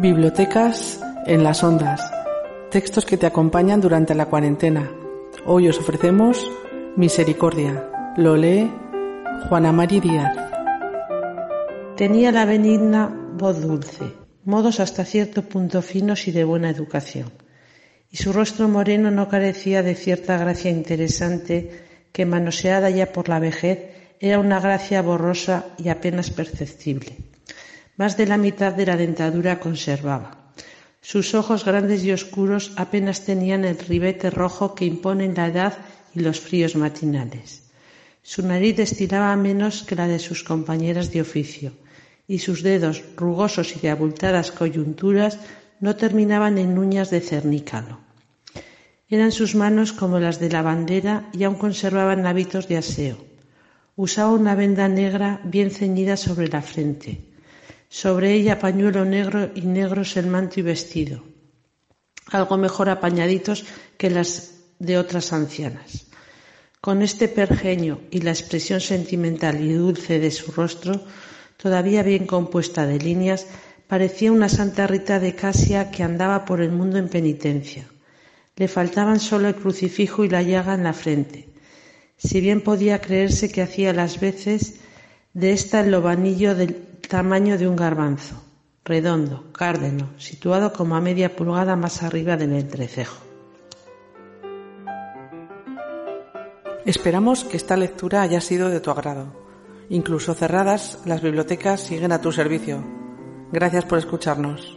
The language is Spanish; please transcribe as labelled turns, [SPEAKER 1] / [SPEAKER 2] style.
[SPEAKER 1] Bibliotecas en las ondas. Textos que te acompañan durante la cuarentena. Hoy os ofrecemos Misericordia. Lo lee Juana Mari Díaz.
[SPEAKER 2] Tenía la benigna voz dulce, modos hasta cierto punto finos y de buena educación, y su rostro moreno no carecía de cierta gracia interesante que, manoseada ya por la vejez, era una gracia borrosa y apenas perceptible. Más de la mitad de la dentadura conservaba. Sus ojos grandes y oscuros apenas tenían el ribete rojo que imponen la edad y los fríos matinales. Su nariz destilaba menos que la de sus compañeras de oficio, y sus dedos, rugosos y de abultadas coyunturas, no terminaban en uñas de cernícalo. Eran sus manos como las de la bandera y aún conservaban hábitos de aseo. Usaba una venda negra bien ceñida sobre la frente sobre ella pañuelo negro y negros el manto y vestido, algo mejor apañaditos que las de otras ancianas. Con este pergeño y la expresión sentimental y dulce de su rostro, todavía bien compuesta de líneas, parecía una Santa Rita de Casia que andaba por el mundo en penitencia. Le faltaban solo el crucifijo y la llaga en la frente. Si bien podía creerse que hacía las veces de esta el lobanillo del tamaño de un garbanzo, redondo, cárdeno, situado como a media pulgada más arriba del entrecejo.
[SPEAKER 1] Esperamos que esta lectura haya sido de tu agrado. Incluso cerradas, las bibliotecas siguen a tu servicio. Gracias por escucharnos.